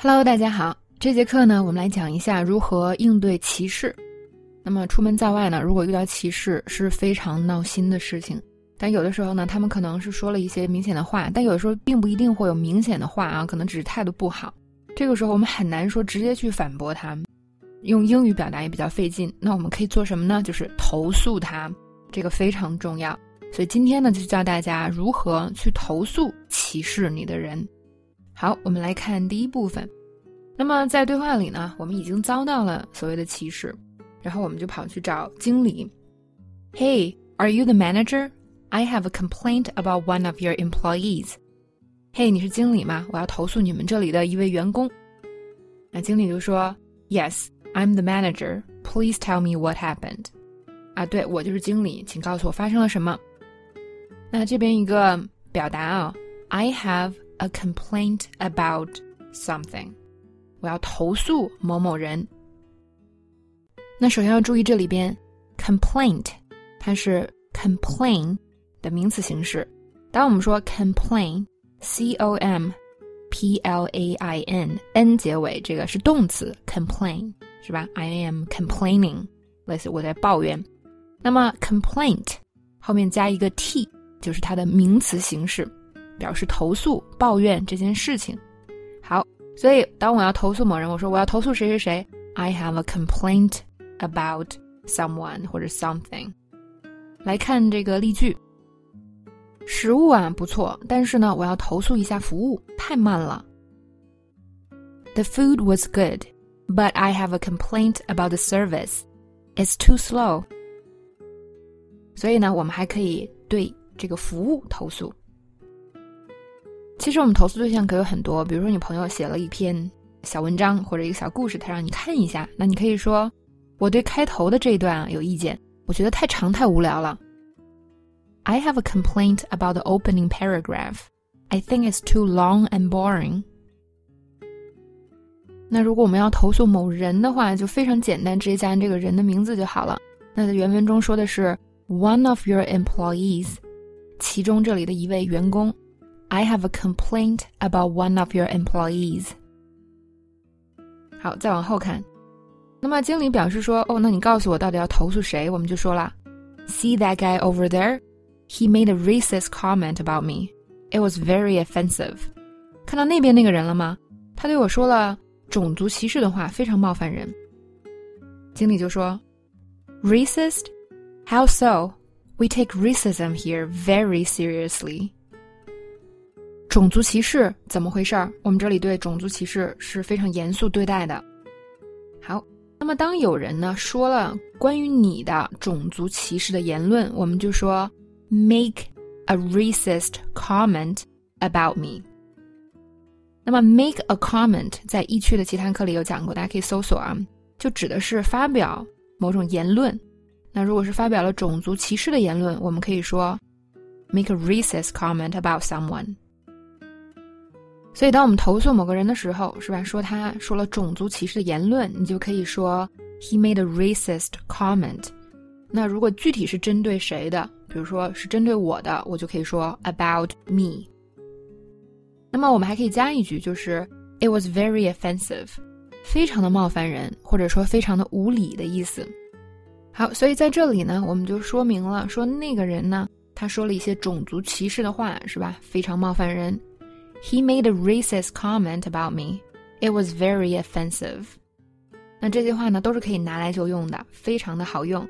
Hello，大家好。这节课呢，我们来讲一下如何应对歧视。那么出门在外呢，如果遇到歧视是非常闹心的事情。但有的时候呢，他们可能是说了一些明显的话，但有的时候并不一定会有明显的话啊，可能只是态度不好。这个时候我们很难说直接去反驳他，用英语表达也比较费劲。那我们可以做什么呢？就是投诉他，这个非常重要。所以今天呢，就教大家如何去投诉歧视你的人。好，我们来看第一部分。那么在对话里呢，我们已经遭到了所谓的歧视，然后我们就跑去找经理。Hey, are you the manager? I have a complaint about one of your employees. Hey，你是经理吗？我要投诉你们这里的一位员工。那经理就说：Yes, I'm the manager. Please tell me what happened. 啊，对我就是经理，请告诉我发生了什么。那这边一个表达啊，I have a complaint about something，我要投诉某某人。那首先要注意这里边，complaint 它是 complain 的名词形式。当我们说 complain，c o m p l a i n n 结尾，这个是动词 complain 是吧？I am complaining，类似我在抱怨。那么 complaint 后面加一个 t，就是它的名词形式。 表示投诉、抱怨这件事情。好，所以当我要投诉某人，我说我要投诉谁谁谁，I have a complaint about someone 或者 something。来看这个例句，食物啊不错，但是呢，我要投诉一下服务太慢了。The food was good, but I have a complaint about the service. It's too slow. 所以呢，我们还可以对这个服务投诉。其实我们投诉对象可有很多，比如说你朋友写了一篇小文章或者一个小故事，他让你看一下，那你可以说我对开头的这一段有意见，我觉得太长太无聊了。I have a complaint about the opening paragraph. I think it's too long and boring. 那如果我们要投诉某人的话，就非常简单，直接加上这个人的名字就好了。那在原文中说的是 one of your employees，其中这里的一位员工。I have a complaint about one of your employees。好，再往后看，那么经理表示说：“哦，那你告诉我到底要投诉谁？”我们就说了：“See that guy over there? He made a racist comment about me. It was very offensive.” 看到那边那个人了吗？他对我说了种族歧视的话，非常冒犯人。经理就说：“Racist? How so? We take racism here very seriously.” 种族歧视怎么回事儿？我们这里对种族歧视是非常严肃对待的。好，那么当有人呢说了关于你的种族歧视的言论，我们就说 make a racist comment about me。那么 make a comment 在易趣的其他课里有讲过，大家可以搜索啊，就指的是发表某种言论。那如果是发表了种族歧视的言论，我们可以说 make a racist comment about someone。所以，当我们投诉某个人的时候，是吧？说他说了种族歧视的言论，你就可以说 he made a racist comment。那如果具体是针对谁的，比如说是针对我的，我就可以说 about me。那么我们还可以加一句，就是 it was very offensive，非常的冒犯人，或者说非常的无理的意思。好，所以在这里呢，我们就说明了，说那个人呢，他说了一些种族歧视的话，是吧？非常冒犯人。He made a racist comment about me. It was very offensive. 那这句话呢，都是可以拿来就用的，非常的好用。